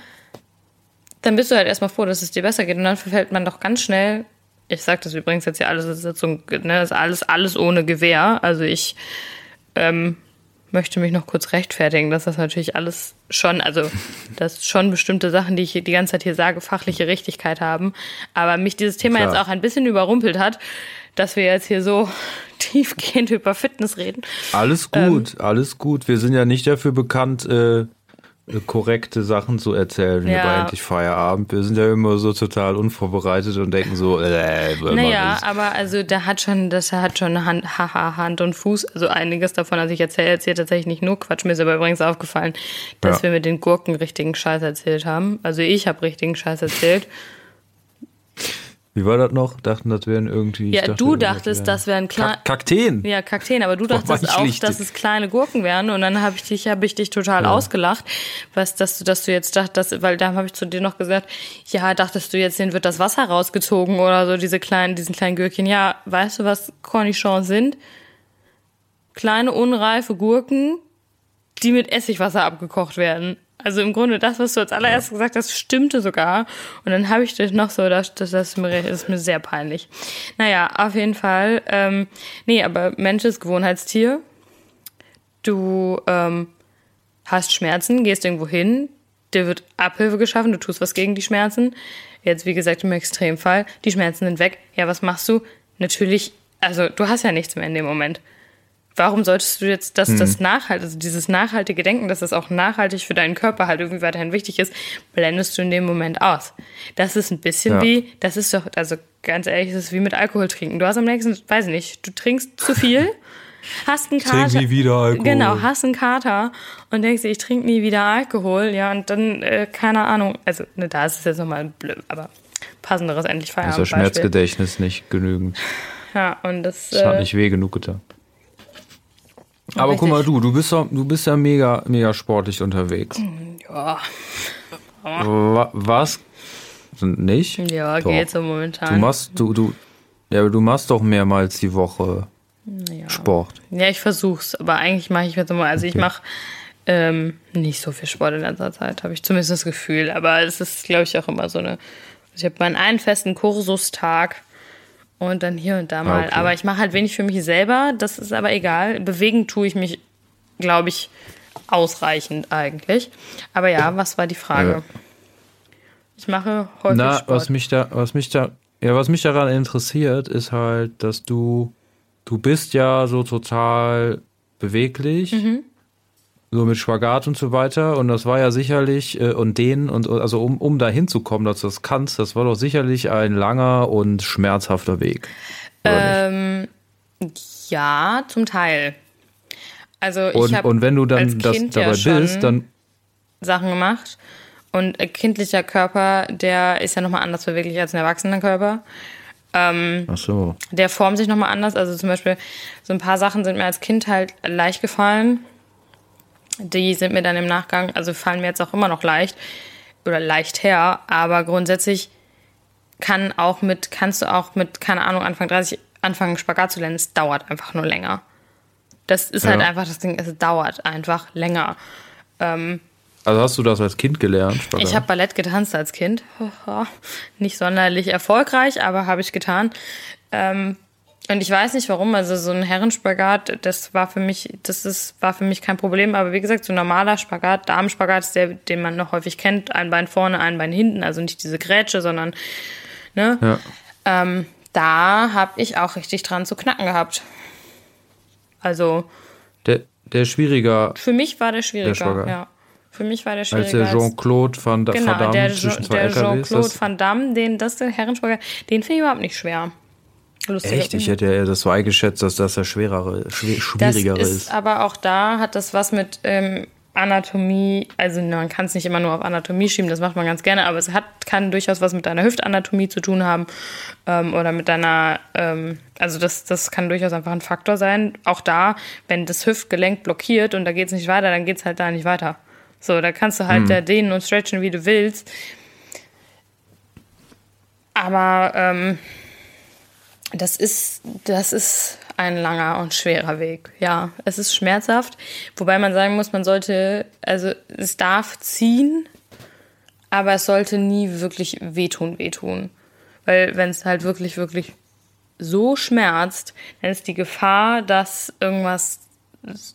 B: dann bist du halt erstmal froh, dass es dir besser geht. Und dann verfällt man doch ganz schnell, ich sag das übrigens jetzt hier alles, das ist, jetzt so, ne, das ist alles, alles ohne Gewehr. Also ich ähm, möchte mich noch kurz rechtfertigen, dass das natürlich alles schon, also dass schon bestimmte Sachen, die ich die ganze Zeit hier sage, fachliche Richtigkeit haben. Aber mich dieses Thema
A: Klar.
B: jetzt auch ein bisschen überrumpelt hat, dass wir jetzt hier so tiefgehend über Fitness reden.
A: Alles
B: Ähm.
A: gut, alles gut. Wir sind ja nicht dafür bekannt, äh, äh, korrekte Sachen zu erzählen
B: Ja.
A: bei Endlich Feierabend. Wir sind ja immer so total unvorbereitet und denken so, äh,
B: Naja, aber also da hat schon, das hat schon Hand, haha, Hand und Fuß. Also einiges davon, also ich erzähle hier tatsächlich nicht nur Quatsch. Mir ist aber übrigens aufgefallen, dass
A: Ja.
B: wir mit den Gurken richtigen Scheiß erzählt haben. Also ich habe richtigen Scheiß erzählt.
A: Wie war das noch? Dachten, das wären irgendwie.
B: Ja,
A: dachte,
B: du
A: das
B: dachtest,
A: wären-
B: das wären kleine.
A: Kak Kakteen.
B: Ja, Kakteen, aber du dachtest
A: ich
B: auch, dass es kleine Gurken wären und dann habe ich dich, habe ich dich total
A: Ja.
B: ausgelacht, was, dass du, dass du jetzt dachtest, weil da habe ich zu dir noch gesagt, ja, dachtest du jetzt, denen wird das Wasser rausgezogen oder so, diese kleinen, diesen kleinen Gürkchen. Ja, weißt du, was Cornichons sind? Kleine, unreife Gurken, die mit Essigwasser abgekocht werden. Also im Grunde das, was du als allererstes gesagt hast, stimmte sogar. Und dann habe ich dich noch so, das, das, das, das ist mir sehr peinlich. Naja, auf jeden Fall. Ähm, nee, aber Mensch ist Gewohnheitstier. Du ähm, hast Schmerzen, gehst irgendwo hin, dir wird Abhilfe geschaffen, du tust was gegen die Schmerzen. Jetzt, wie gesagt, im Extremfall, die Schmerzen sind weg. Ja, was machst du? Natürlich, also du hast ja nichts mehr in dem Moment. Warum solltest du jetzt, dass das nachhalt, also dieses nachhaltige Denken, dass das auch nachhaltig für deinen Körper halt irgendwie weiterhin wichtig ist, blendest du in dem Moment aus. Das ist ein bisschen
A: Ja.
B: wie, das ist doch, also ganz ehrlich, das ist wie mit Alkohol trinken. Du hast am nächsten, weiß ich nicht, du trinkst zu viel, hast einen
A: Trink
B: Kater.
A: nie wieder Alkohol.
B: Genau, hast einen Kater und denkst dir, ich trinke nie wieder Alkohol, ja, und dann, äh, keine Ahnung, also, ne, da ist es jetzt nochmal blöd, aber passenderes endlich Feierabend.
A: Schmerzgedächtnis nicht genügend.
B: Ja, und das,
A: Das hat
B: äh,
A: nicht weh genug getan. Aber
B: richtig.
A: guck mal, du, du bist ja, du bist ja mega, mega sportlich unterwegs.
B: ja,
A: Wa- Was? Nicht?
B: ja,
A: Doch.
B: geht so momentan.
A: Du machst, du, du, ja, du machst doch mehrmals die Woche
B: ja.
A: Sport.
B: Ja, ich versuch's, aber eigentlich mache ich jetzt immer, also ich
A: Okay.
B: mache ähm, nicht so viel Sport in letzter Zeit, habe ich zumindest das Gefühl. Aber es ist, glaube ich, auch immer so eine. Also ich habe meinen einen festen Kursustag und dann hier und da mal. Ah, okay. Aber ich mache halt wenig für mich selber, das ist aber egal. Bewegen tue ich mich, glaube ich, ausreichend eigentlich. Aber ja, was war die Frage? Ja. Ich mache häufig
A: Na,
B: Sport.
A: was mich da, was mich da, ja, was mich daran interessiert, ist halt, dass du, du bist ja so total beweglich. Mhm. So mit Spagat und so weiter. Und das war ja sicherlich, äh, und den, und also um, um da hinzukommen, dass du das kannst, das war doch sicherlich ein langer und schmerzhafter Weg.
B: Ähm, ja, zum Teil. Also ich
A: und, und wenn du dann das, dabei ja bist, dann
B: Sachen gemacht. Und ein kindlicher Körper, der ist ja nochmal anders beweglich als ein Erwachsenenkörper. Ähm,
A: Ach so.
B: Der formt sich nochmal anders. Also zum Beispiel, so ein paar Sachen sind mir als Kind halt leicht gefallen. Die sind mir dann im Nachgang, also fallen mir jetzt auch immer noch leicht oder leicht her, aber grundsätzlich kann auch mit, kannst du auch mit, keine Ahnung, Anfang 30 anfangen, Spagat zu lernen. Es dauert einfach nur länger. Das ist halt ja. halt einfach das Ding, es dauert einfach länger. Ähm,
A: also hast du das als Kind gelernt?
B: Spagat? Ich habe Ballett getanzt als Kind. Nicht sonderlich erfolgreich, aber habe ich getan. Ähm, und ich weiß nicht warum, also so ein Herrenspagat, das war für mich, das ist, war für mich kein Problem. Aber wie gesagt, so ein normaler Spagat, Damenspagat ist der, den man noch häufig kennt. Ein Bein vorne, ein Bein hinten. Also nicht diese Grätsche, sondern, ne? Ja. Ähm, da habe ich auch richtig dran zu knacken gehabt. Also.
A: Der, der schwieriger.
B: Für mich war der schwieriger, der ja. Für mich war der schwieriger.
A: Als der Jean-Claude Van, genau, Van Damme der, zwischen zwei der
B: Jean-Claude Van Damme, den, das der Herrenspagat, den finde ich überhaupt nicht schwer.
A: Lustig. Echt? Ich hätte ja das so eingeschätzt, dass das der schwerere, schwierigere das ist,
B: ist. Aber auch da hat das was mit ähm, Anatomie, also man kann es nicht immer nur auf Anatomie schieben, das macht man ganz gerne, aber es hat, kann durchaus was mit deiner Hüftanatomie zu tun haben ähm, oder mit deiner, ähm, also das, das kann durchaus einfach ein Faktor sein. Auch da, wenn das Hüftgelenk blockiert und da geht es nicht weiter, dann geht es halt da nicht weiter. So, da kannst du halt hm. da dehnen und stretchen, wie du willst. Aber ähm, das ist, das ist ein langer und schwerer Weg. Ja, es ist schmerzhaft, wobei man sagen muss, man sollte, also es darf ziehen, aber es sollte nie wirklich wehtun, wehtun. Weil wenn es halt wirklich, wirklich so schmerzt, dann ist die Gefahr, dass irgendwas,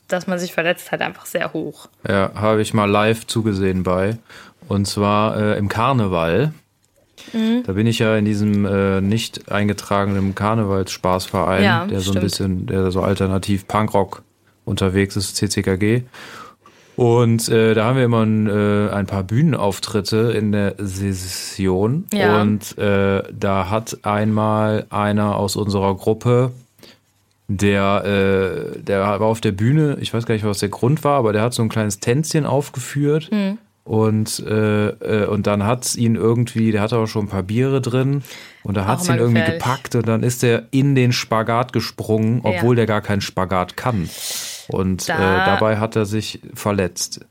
B: dass man sich verletzt, halt einfach sehr hoch.
A: Ja, habe ich mal live zugesehen bei. Und zwar äh, im Karneval. Mhm. Da bin ich ja in diesem äh, nicht eingetragenen Karnevalsspaßverein, ja, der so ein bisschen, der so alternativ Punkrock unterwegs ist, CCKG. Und äh, da haben wir immer ein, äh, ein paar Bühnenauftritte in der Session. Ja. Und äh, da hat einmal einer aus unserer Gruppe, der, äh, der war auf der Bühne, ich weiß gar nicht, was der Grund war, aber der hat so ein kleines Tänzchen aufgeführt. Mhm. Und, äh, äh, und dann hat es ihn irgendwie, der hatte auch schon ein paar Biere drin und da hat es ihn irgendwie gefährlich. gepackt und dann ist er in den Spagat gesprungen, obwohl ja. der gar keinen Spagat kann. Und da, äh, dabei hat er sich verletzt.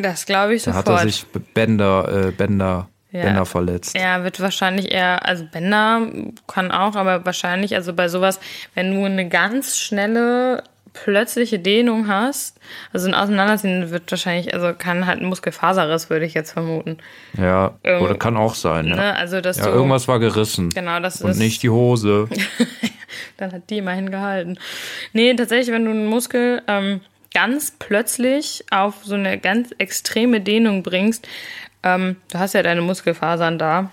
B: Das glaube ich sofort.
A: Da hat er sich Bänder, äh, Bänder, ja. Bänder verletzt.
B: Er wird wahrscheinlich eher, also Bänder kann auch, aber wahrscheinlich, also bei sowas, wenn du eine ganz schnelle plötzliche Dehnung hast, also ein Auseinanderziehen wird wahrscheinlich, also kann halt ein Muskelfaserriss, würde ich jetzt vermuten.
A: Ja, ähm, oder kann auch sein. Ja.
B: Ne? Also, dass
A: ja,
B: du,
A: irgendwas war gerissen.
B: Genau, das
A: Und
B: ist,
A: nicht die Hose.
B: Dann hat die immerhin gehalten. Nee, tatsächlich, wenn du einen Muskel ähm, ganz plötzlich auf so eine ganz extreme Dehnung bringst, ähm, du hast ja deine Muskelfasern da,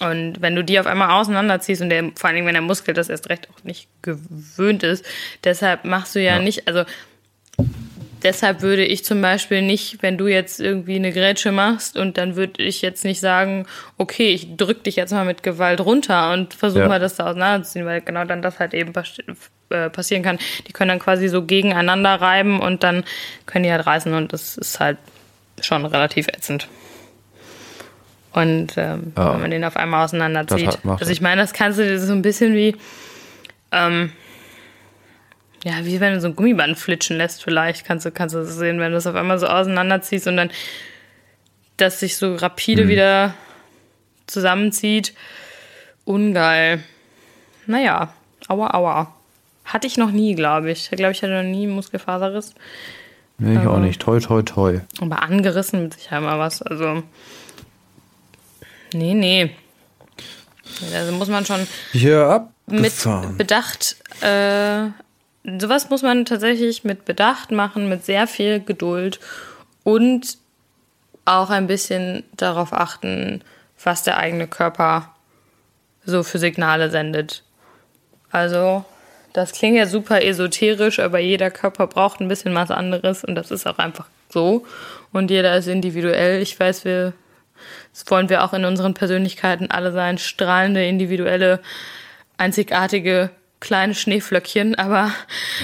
B: und wenn du die auf einmal auseinanderziehst und der, vor allem wenn der Muskel das erst recht auch nicht gewöhnt ist, deshalb machst du ja, ja. nicht, also deshalb würde ich zum Beispiel nicht, wenn du jetzt irgendwie eine Grätsche machst und dann würde ich jetzt nicht sagen, okay, ich drück dich jetzt mal mit Gewalt runter und versuche ja. mal das da auseinanderzuziehen, weil genau dann das halt eben äh, passieren kann. Die können dann quasi so gegeneinander reiben und dann können die halt reißen und das ist halt schon relativ ätzend. Und ähm, ja. wenn man den auf einmal auseinanderzieht. Also ich meine, das kannst du so ein bisschen wie, ähm, ja, wie wenn du so ein Gummiband flitschen lässt, vielleicht kannst du, kannst du das sehen, wenn du das auf einmal so auseinanderziehst und dann das sich so rapide mhm. wieder zusammenzieht. Ungeil. Naja, aua, aua. Hatte ich noch nie, glaube ich. Ich glaube, ich hatte noch nie einen Muskelfaserriss.
A: Nee, ich auch nicht. Toi, toi, toi.
B: Aber angerissen mit Sicherheit mal was. Also. Nee, nee. Also muss man schon
A: Ja,
B: mit. Bedacht, äh, sowas muss man tatsächlich mit Bedacht machen, mit sehr viel Geduld und auch ein bisschen darauf achten, was der eigene Körper so für Signale sendet. Also, das klingt ja super esoterisch, aber jeder Körper braucht ein bisschen was anderes und das ist auch einfach so. Und jeder ist individuell. Ich weiß, wir, das wollen wir auch in unseren Persönlichkeiten alle sein, strahlende, individuelle, einzigartige kleine Schneeflöckchen, aber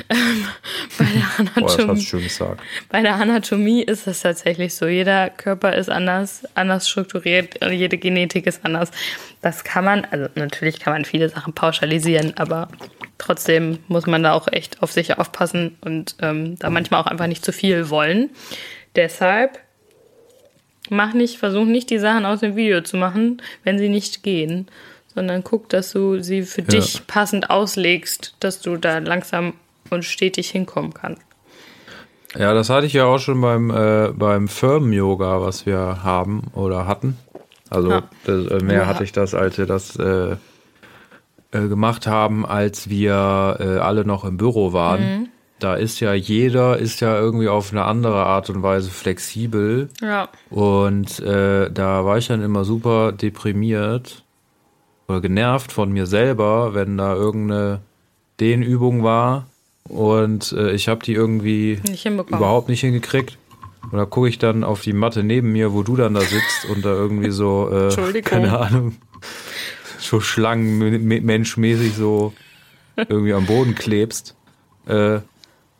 B: ähm, bei der
A: Boah,
B: Anatomie,
A: gesagt.
B: bei der Anatomie ist es tatsächlich so. Jeder Körper ist anders, anders strukturiert, jede Genetik ist anders. Das kann man, also natürlich kann man viele Sachen pauschalisieren, aber trotzdem muss man da auch echt auf sich aufpassen und ähm, da manchmal auch einfach nicht zu viel wollen. Deshalb mach nicht, versuch nicht die Sachen aus dem Video zu machen, wenn sie nicht gehen, sondern guck, dass du sie für dich passend auslegst, dass du da langsam und stetig hinkommen kannst.
A: Ja, das hatte ich ja auch schon beim, äh, beim Firmen-Yoga, was wir haben oder hatten. Also
B: Ja.
A: das, äh, mehr
B: Ja.
A: hatte ich das, als wir das äh, äh, gemacht haben, als wir äh, alle noch im Büro waren.
B: Mhm.
A: Da ist ja jeder ist ja irgendwie auf eine andere Art und Weise flexibel.
B: Ja.
A: Und äh, da war ich dann immer super deprimiert oder genervt von mir selber, wenn da irgendeine Dehnübung war und äh, ich habe die irgendwie
B: Nicht
A: überhaupt nicht hingekriegt. Und da gucke ich dann auf die Matte neben mir, wo du dann da sitzt und da irgendwie so, äh, keine Ahnung, so schlangenmenschmäßig so irgendwie am Boden klebst. Äh,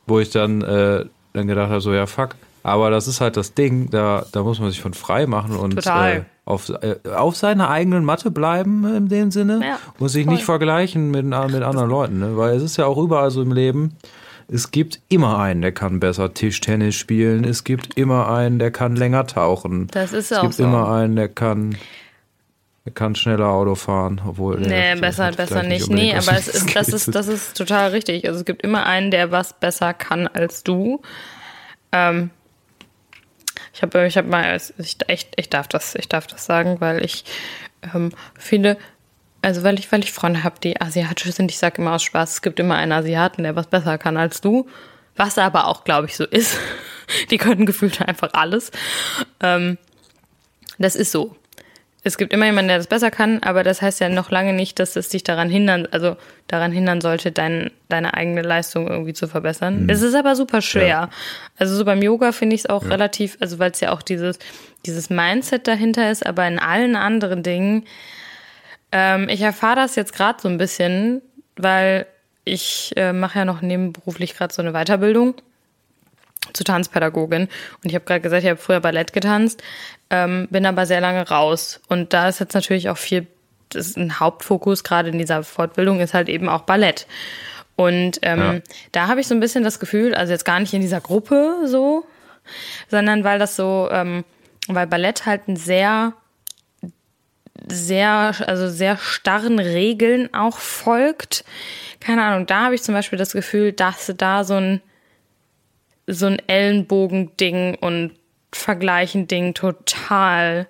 A: wo ich dann, äh, dann gedacht habe, so ja fuck. Aber das ist halt das Ding, da, da muss man sich von frei machen und äh, auf, äh, auf seiner eigenen Matte bleiben in dem Sinne
B: Ja,
A: und sich
B: voll.
A: nicht vergleichen mit, mit anderen Leuten. Ne? Weil es ist ja auch überall so im Leben, es gibt immer einen, der kann besser Tischtennis spielen. Es gibt immer einen, der kann länger tauchen.
B: Das ist
A: es
B: auch
A: gibt
B: so.
A: immer einen, der kann, der kann schneller Auto fahren, obwohl
B: Nee, besser, besser nicht.
A: unbedingt
B: Nee, aber es ist, das ist, das ist total richtig. Also es gibt immer einen, der was besser kann als du. Ähm, ich habe, ich habe mal, ich, ich, ich darf das, ich darf das sagen, weil ich ähm, finde, also weil ich, weil ich Freunde habe, die asiatisch sind. Ich sage immer aus Spaß, es gibt immer einen Asiaten, der was besser kann als du. Was aber auch, glaube ich, so ist. Die können gefühlt einfach alles. Ähm, das ist so. Es gibt immer jemanden, der das besser kann, aber das heißt ja noch lange nicht, dass es dich daran hindern, also daran hindern sollte, dein, deine eigene Leistung irgendwie zu verbessern. Es ist aber super schwer. Also so beim Yoga finde ich es auch relativ, also weil es ja auch dieses, dieses Mindset dahinter ist, aber in allen anderen Dingen, ähm, ich erfahre das jetzt gerade so ein bisschen, weil ich äh, mache ja noch nebenberuflich gerade so eine Weiterbildung zur Tanzpädagogin. Und ich habe gerade gesagt, ich habe früher Ballett getanzt, ähm, bin aber sehr lange raus. Und da ist jetzt natürlich auch viel, das ist ein Hauptfokus gerade in dieser Fortbildung ist halt eben auch Ballett. Und ähm,
A: Ja.
B: da habe ich so ein bisschen das Gefühl, also jetzt gar nicht in dieser Gruppe so, sondern weil das so, ähm, weil Ballett halt ein sehr sehr, also sehr starren Regeln auch folgt. Keine Ahnung, da habe ich zum Beispiel das Gefühl, dass da so ein, so ein Ellenbogen-Ding und Vergleichen-Ding total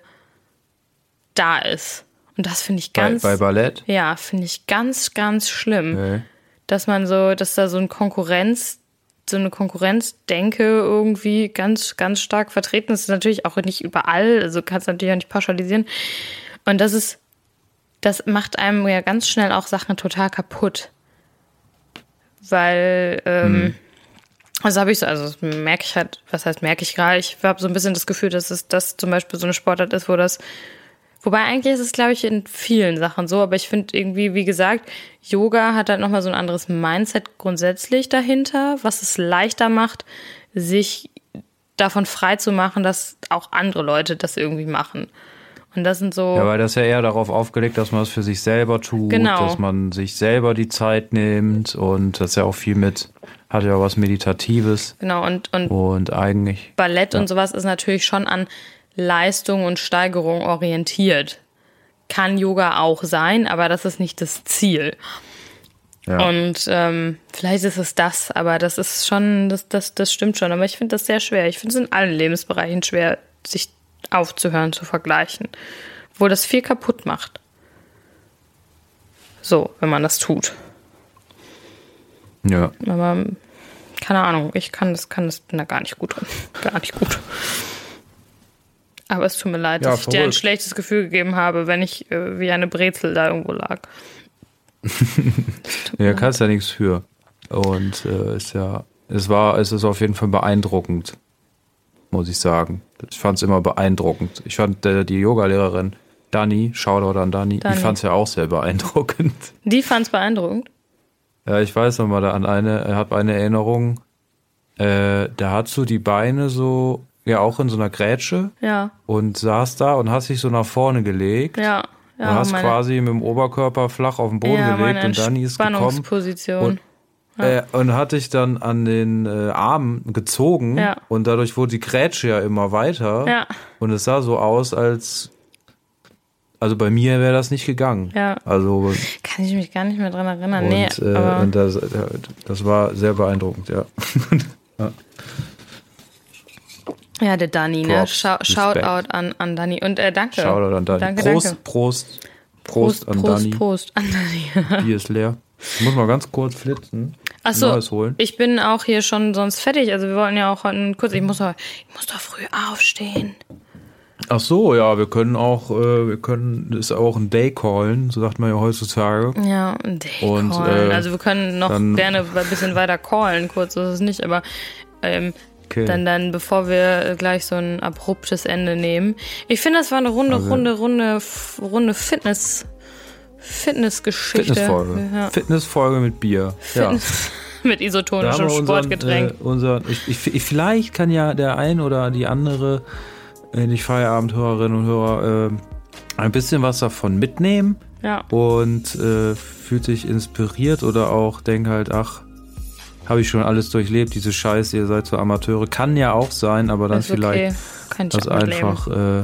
B: da ist. Und das finde ich
A: bei,
B: ganz,
A: bei Ballett.
B: ja, finde ich ganz, ganz schlimm
A: Nee.
B: dass man so, dass da so ein Konkurrenz, so eine Konkurrenzdenke irgendwie ganz, ganz stark vertreten ist. Natürlich auch nicht überall, also kannst du natürlich auch nicht pauschalisieren. Und das ist, das macht einem ja ganz schnell auch Sachen total kaputt. Weil, ähm, also habe ich so, also merke ich halt, was heißt merke ich gerade, ich habe so ein bisschen das Gefühl, dass es das zum Beispiel so eine Sportart ist, wo das Wobei eigentlich ist es, glaube ich, in vielen Sachen so, aber ich finde irgendwie, wie gesagt, Yoga hat halt nochmal so ein anderes Mindset grundsätzlich dahinter, was es leichter macht, sich davon frei zu machen, dass auch andere Leute das irgendwie machen. Und das sind so.
A: Ja, weil das ja eher darauf aufgelegt, dass man es für sich selber tut,
B: Genau.
A: dass man sich selber die Zeit nimmt und das ist ja auch viel mit, hat ja auch was Meditatives
B: genau, und, und
A: und eigentlich.
B: Ballett und sowas ist natürlich schon an Leistung und Steigerung orientiert. Kann Yoga auch sein, aber das ist nicht das Ziel.
A: Ja.
B: Und ähm, vielleicht ist es das, aber das ist schon, das, das, das stimmt schon. Aber ich finde das sehr schwer. Ich finde es in allen Lebensbereichen schwer, sich aufzuhören, zu vergleichen. Wo das viel kaputt macht. So, wenn man das tut.
A: ja.
B: Aber keine Ahnung, ich kann das, kann das, bin da gar nicht gut drin. Gar nicht gut. Aber es tut mir leid,
A: Ja,
B: dass ich dir ein
A: verrückt.
B: schlechtes Gefühl gegeben habe, wenn ich äh, wie eine Brezel da irgendwo lag.
A: Ja, kannst ja nichts für. Und äh, ist ja, es war, es ist auf jeden Fall beeindruckend, muss ich sagen. Ich fand es immer beeindruckend. Ich fand äh, die Yogalehrerin Dani, Shoutout an Dani,
B: Dani.
A: ich fand es ja auch sehr beeindruckend.
B: Die fand es beeindruckend.
A: Ja, ich weiß noch mal da an eine, habe eine Erinnerung. Äh, da hast du die Beine so, ja auch in so einer Grätsche
B: Ja,
A: und saß da und hast dich so nach vorne gelegt.
B: ja.
A: und
B: Ja,
A: hast
B: meine,
A: quasi mit dem Oberkörper flach auf den Boden
B: ja,
A: gelegt und Dani ist gekommen
B: Entspannungsposition.
A: Und- äh, und hat dich dann an den äh, Armen gezogen
B: Ja.
A: und dadurch wurde die Grätsche ja immer weiter
B: Ja.
A: und es sah so aus, als also bei mir wäre das nicht gegangen.
B: Ja.
A: Also
B: Kann ich mich gar nicht mehr dran erinnern.
A: und,
B: nee,
A: äh,
B: aber
A: und das, das war sehr beeindruckend, ja.
B: ja, der Dani, ne? Schau. Shoutout an, an Dani. Und äh, danke.
A: Shoutout an Dani.
B: Danke,
A: Prost,
B: danke.
A: Prost, Prost, an
B: Prost,
A: Dani.
B: Prost an Dani.
A: Bier ist leer. Ich muss mal ganz kurz flitzen.
B: Achso, ich bin auch hier schon sonst fertig. Also wir wollten ja auch heute kurz, ich muss doch, ich muss doch früh aufstehen.
A: Ach so, ja, wir können auch, äh, wir können, ist auch ein Day callen, so sagt man ja heutzutage.
B: Ja, ein Day
A: Und,
B: callen.
A: äh,
B: also wir können noch gerne ein bisschen weiter callen, kurz ist es nicht, aber ähm,
A: Okay.
B: dann, dann, bevor wir gleich so ein abruptes Ende nehmen. Ich finde, das war eine runde,
A: Also-
B: runde, runde, runde Fitness, Fitnessgeschichte.
A: Fitnessfolge.
B: Ja.
A: Fitnessfolge mit Bier. Ja.
B: Fitness mit
A: Da haben
B: isotonischem Sportgetränk.
A: Äh, unseren, ich, ich, ich, vielleicht kann ja der ein oder die andere, äh, die Feierabendhörerinnen und Hörer, äh, ein bisschen was davon mitnehmen
B: ja.
A: und äh, fühlt sich inspiriert oder auch denkt halt, ach, habe ich schon alles durchlebt, diese Scheiße, ihr seid so Amateure. Kann ja auch sein, aber dann
B: ist
A: vielleicht
B: okay.
A: Das einfach, äh,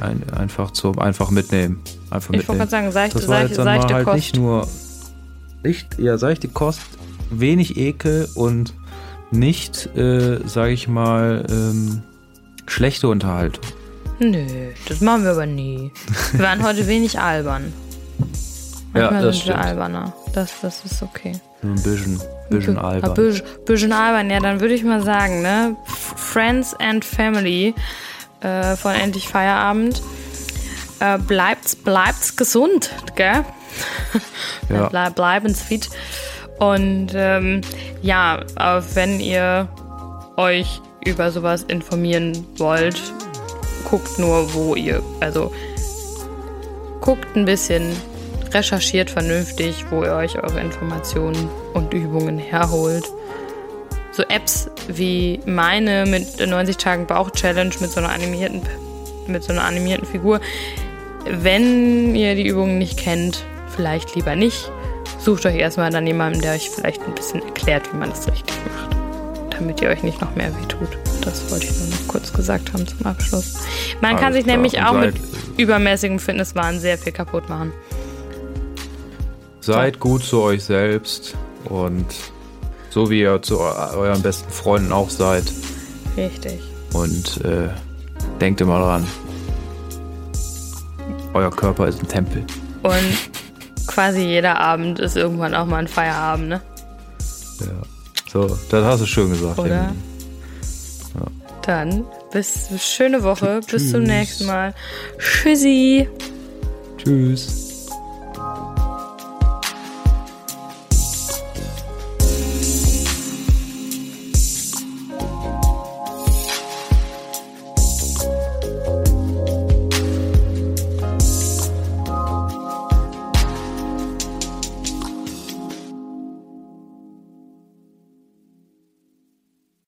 A: ein, einfach zum einfach mitnehmen. Einfach
B: Ich wollte gerade sagen, seichte,
A: Das war
B: seichte,
A: jetzt dann
B: seichte
A: mal halt
B: Kost.
A: nicht nur nicht, ja, seichte Kost, wenig Ekel und nicht, äh, sage ich mal, ähm, schlechte Unterhaltung.
B: Nö, das machen wir aber nie. Wir waren heute wenig albern.
A: Ja,
B: Manchmal
A: das
B: sind wir
A: stimmt.
B: alberner. Das, das ist okay.
A: Nur ein bisschen, bisschen
B: Ein
A: albern.
B: bisschen, bisschen albern, ja, dann würde ich mal sagen, ne? Friends and Family äh, von Endlich Feierabend. Äh, bleibt's, bleibt's gesund, gell?
A: Ja.
B: Bleib, bleiben's fit. Und ähm, ja, äh, wenn ihr euch über sowas informieren wollt, guckt nur, wo ihr, also guckt ein bisschen, recherchiert vernünftig, wo ihr euch eure Informationen und Übungen herholt. So Apps wie meine mit der 90 Tagen Bauch Challenge mit so einer animierten mit so einer animierten Figur. Wenn ihr die Übungen nicht kennt, vielleicht lieber nicht. Sucht euch erstmal dann jemanden, der euch vielleicht ein bisschen erklärt, wie man das richtig macht. Damit ihr euch nicht noch mehr wehtut. Das wollte ich nur noch kurz gesagt haben zum Abschluss. Man kann
A: Alles
B: sich
A: klar.
B: nämlich auch mit übermäßigem Fitnesswahn sehr viel kaputt machen.
A: Seid gut zu euch selbst und so wie ihr zu eu- euren besten Freunden auch seid.
B: Richtig.
A: Und äh, denkt immer dran. Euer Körper ist ein Tempel.
B: Und quasi jeder Abend ist irgendwann auch mal ein Feierabend, ne?
A: Ja. So, das hast du schön gesagt.
B: Oder?
A: Emily.
B: Dann bis schöne Woche, bis zum
A: Tschüss.
B: nächsten Mal. Tschüssi.
A: Tschüss.